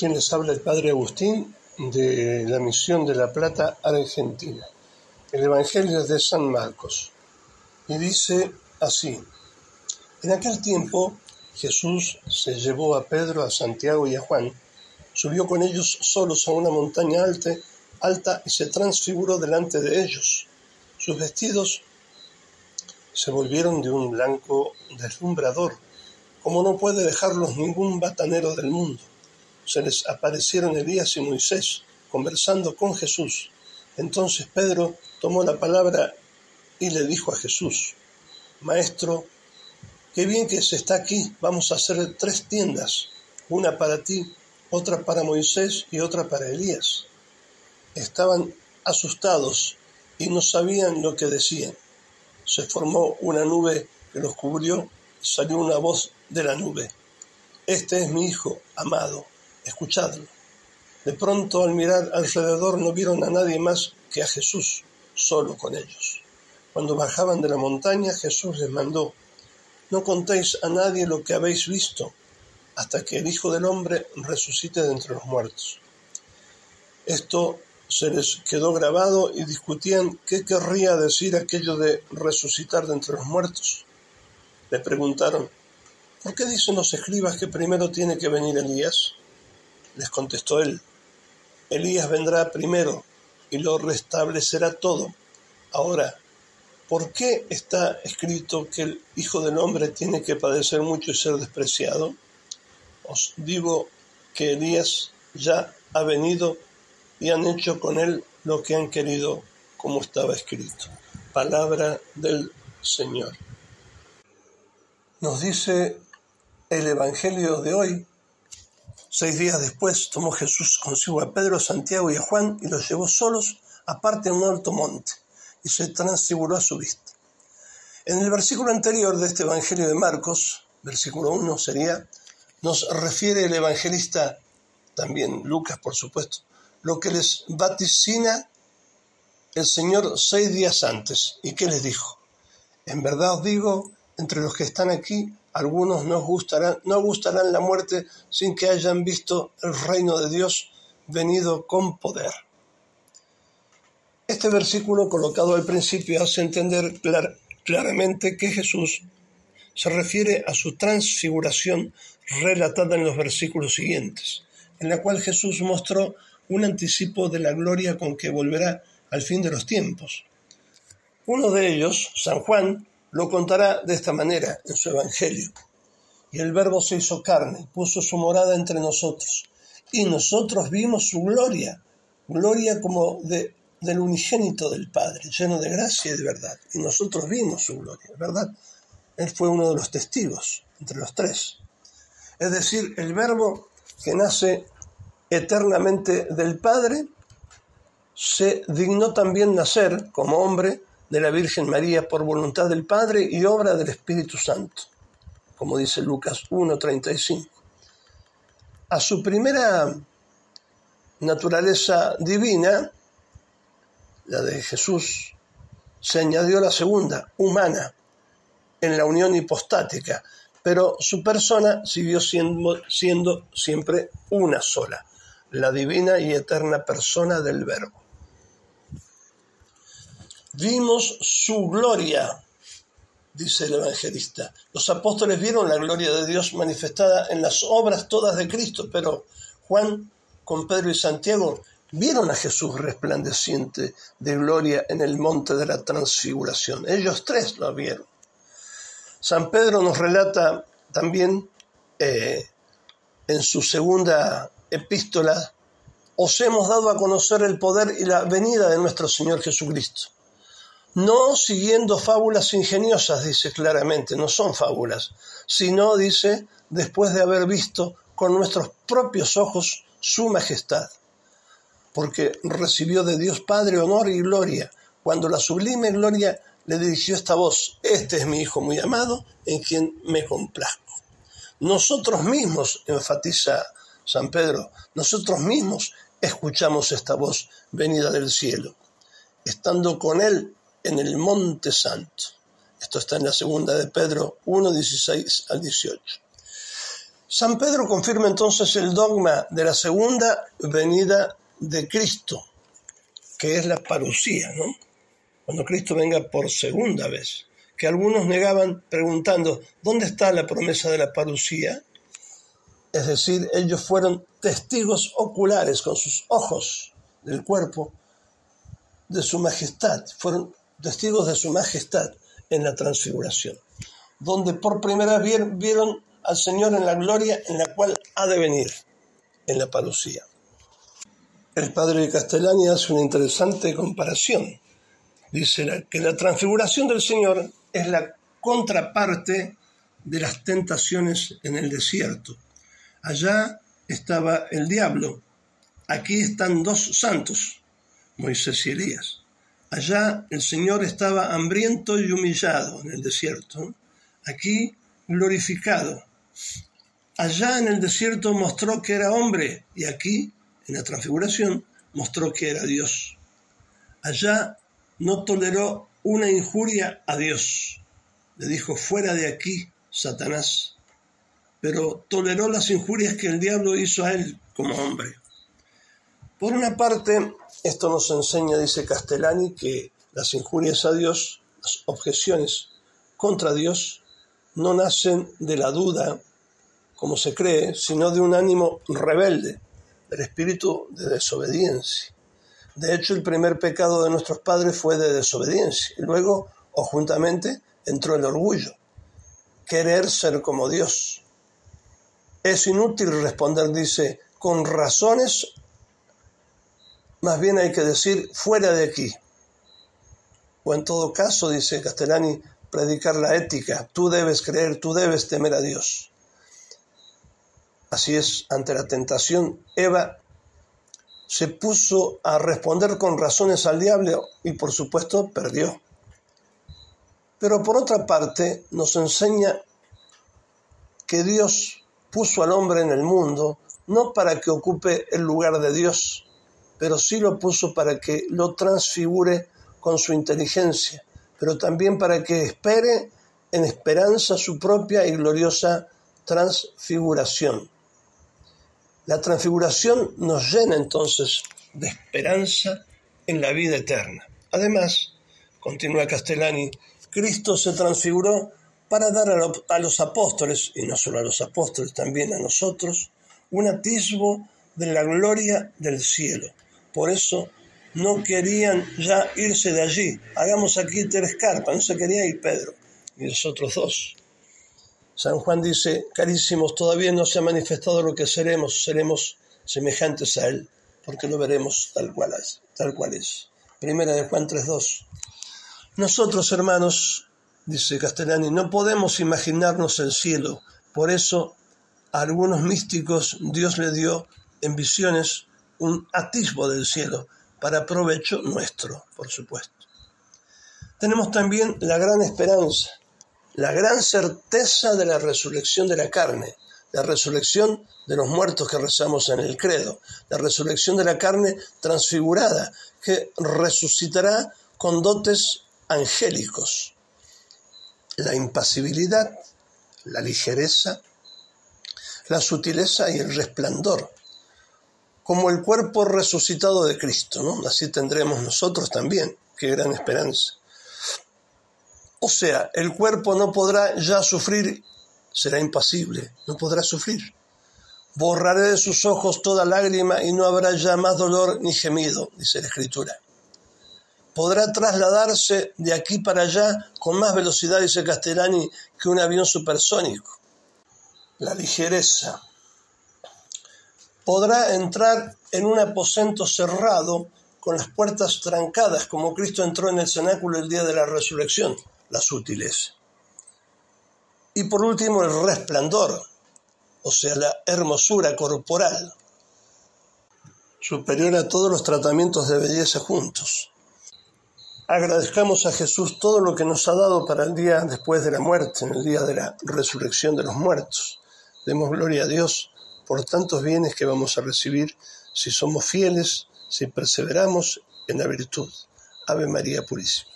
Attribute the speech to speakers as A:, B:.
A: Quien les habla el Padre Agustín de la Misión de la Plata, Argentina. El Evangelio es de San Marcos. Y dice así, en aquel tiempo Jesús se llevó a Pedro, a Santiago y a Juan, subió con ellos solos a una montaña alta, alta y se transfiguró delante de ellos. Sus vestidos se volvieron de un blanco deslumbrador, como no puede dejarlos ningún batanero del mundo se les aparecieron Elías y Moisés conversando con Jesús. Entonces Pedro tomó la palabra y le dijo a Jesús, Maestro, qué bien que se está aquí, vamos a hacer tres tiendas, una para ti, otra para Moisés y otra para Elías. Estaban asustados y no sabían lo que decían. Se formó una nube que los cubrió y salió una voz de la nube. Este es mi Hijo amado, escuchadlo. De pronto al mirar alrededor no vieron a nadie más que a Jesús, solo con ellos. Cuando bajaban de la montaña Jesús les mandó, no contéis a nadie lo que habéis visto, hasta que el Hijo del Hombre resucite de entre los muertos. Esto se les quedó grabado y discutían qué querría decir aquello de resucitar de entre los muertos. Le preguntaron, ¿por qué dicen los escribas que primero tiene que venir Elías? Les contestó él, Elías vendrá primero y lo restablecerá todo. Ahora, ¿por qué está escrito que el Hijo del Hombre tiene que padecer mucho y ser despreciado? Os digo que Elías ya ha venido y han hecho con él lo que han querido, como estaba escrito. Palabra del Señor. Nos dice el Evangelio de hoy Seis días después tomó Jesús consigo a Pedro, Santiago y a Juan y los llevó solos aparte a un alto monte y se transfiguró a su vista. En el versículo anterior de este Evangelio de Marcos, versículo 1 sería, nos refiere el evangelista, también Lucas por supuesto, lo que les vaticina el Señor seis días antes. ¿Y qué les dijo? En verdad digo, entre los que están aquí algunos no gustarán, no gustarán la muerte sin que hayan visto el reino de Dios venido con poder. Este versículo colocado al principio hace entender claramente que Jesús se refiere a su transfiguración relatada en los versículos siguientes, en la cual Jesús mostró un anticipo de la gloria con que volverá al fin de los tiempos. Uno de ellos, San Juan, lo contará de esta manera en su Evangelio. Y el Verbo se hizo carne, puso su morada entre nosotros, y nosotros vimos su gloria, gloria como de, del unigénito del Padre, lleno de gracia y de verdad. Y nosotros vimos su gloria, ¿verdad? Él fue uno de los testigos, entre los tres. Es decir, el Verbo que nace eternamente del Padre, se dignó también nacer como hombre de la Virgen María por voluntad del Padre y obra del Espíritu Santo, como dice Lucas 1.35. A su primera naturaleza divina, la de Jesús, se añadió la segunda, humana, en la unión hipostática, pero su persona siguió siendo, siendo siempre una sola, la divina y eterna persona del Verbo. Vimos su gloria, dice el evangelista. Los apóstoles vieron la gloria de Dios manifestada en las obras todas de Cristo, pero Juan con Pedro y Santiago vieron a Jesús resplandeciente de gloria en el monte de la transfiguración. Ellos tres lo vieron. San Pedro nos relata también eh, en su segunda epístola, os hemos dado a conocer el poder y la venida de nuestro Señor Jesucristo no siguiendo fábulas ingeniosas, dice claramente, no son fábulas, sino, dice, después de haber visto con nuestros propios ojos su majestad, porque recibió de Dios Padre honor y gloria, cuando la sublime gloria le dirigió esta voz, este es mi Hijo muy amado, en quien me complazco. Nosotros mismos, enfatiza San Pedro, nosotros mismos escuchamos esta voz venida del cielo. Estando con Él en el Monte Santo. Esto está en la segunda de Pedro 1, 16 al 18. San Pedro confirma entonces el dogma de la segunda venida de Cristo, que es la parucía, ¿no? Cuando Cristo venga por segunda vez, que algunos negaban preguntando, ¿dónde está la promesa de la parucía? Es decir, ellos fueron testigos oculares con sus ojos del cuerpo de su majestad, fueron testigos de su majestad en la transfiguración, donde por primera vez vieron al Señor en la gloria en la cual ha de venir, en la parucía. El padre de Castellani hace una interesante comparación. Dice que la transfiguración del Señor es la contraparte de las tentaciones en el desierto. Allá estaba el diablo, aquí están dos santos, Moisés y Elías. Allá el Señor estaba hambriento y humillado en el desierto, aquí glorificado. Allá en el desierto mostró que era hombre y aquí, en la transfiguración, mostró que era Dios. Allá no toleró una injuria a Dios. Le dijo, fuera de aquí, Satanás. Pero toleró las injurias que el diablo hizo a él como hombre. Por una parte, esto nos enseña, dice Castellani, que las injurias a Dios, las objeciones contra Dios, no nacen de la duda, como se cree, sino de un ánimo rebelde, del espíritu de desobediencia. De hecho, el primer pecado de nuestros padres fue de desobediencia, y luego, o juntamente, entró el orgullo, querer ser como Dios. Es inútil responder, dice, con razones más bien hay que decir fuera de aquí. O en todo caso, dice Castellani, predicar la ética. Tú debes creer, tú debes temer a Dios. Así es, ante la tentación, Eva se puso a responder con razones al diablo y por supuesto perdió. Pero por otra parte nos enseña que Dios puso al hombre en el mundo no para que ocupe el lugar de Dios, pero sí lo puso para que lo transfigure con su inteligencia, pero también para que espere en esperanza su propia y gloriosa transfiguración. La transfiguración nos llena entonces de esperanza en la vida eterna. Además, continúa Castellani, Cristo se transfiguró para dar a los apóstoles, y no solo a los apóstoles, también a nosotros, un atisbo de la gloria del cielo, por eso no querían ya irse de allí. Hagamos aquí tres carpas, no se quería ir Pedro y los otros dos. San Juan dice, carísimos, todavía no se ha manifestado lo que seremos, seremos semejantes a Él, porque lo veremos tal cual es. Tal cual es. Primera de Juan 3.2. Nosotros, hermanos, dice Castellani, no podemos imaginarnos el cielo, por eso a algunos místicos Dios le dio en visiones un atisbo del cielo para provecho nuestro, por supuesto. Tenemos también la gran esperanza, la gran certeza de la resurrección de la carne, la resurrección de los muertos que rezamos en el credo, la resurrección de la carne transfigurada, que resucitará con dotes angélicos. La impasibilidad, la ligereza, la sutileza y el resplandor como el cuerpo resucitado de Cristo, ¿no? Así tendremos nosotros también, qué gran esperanza. O sea, el cuerpo no podrá ya sufrir, será impasible, no podrá sufrir. Borraré de sus ojos toda lágrima y no habrá ya más dolor ni gemido, dice la Escritura. Podrá trasladarse de aquí para allá con más velocidad, dice Castellani, que un avión supersónico. La ligereza, podrá entrar en un aposento cerrado con las puertas trancadas, como Cristo entró en el cenáculo el día de la resurrección, la sutileza. Y por último, el resplandor, o sea, la hermosura corporal, superior a todos los tratamientos de belleza juntos. Agradezcamos a Jesús todo lo que nos ha dado para el día después de la muerte, en el día de la resurrección de los muertos. Demos gloria a Dios por tantos bienes que vamos a recibir si somos fieles, si perseveramos en la virtud. Ave María Purísima.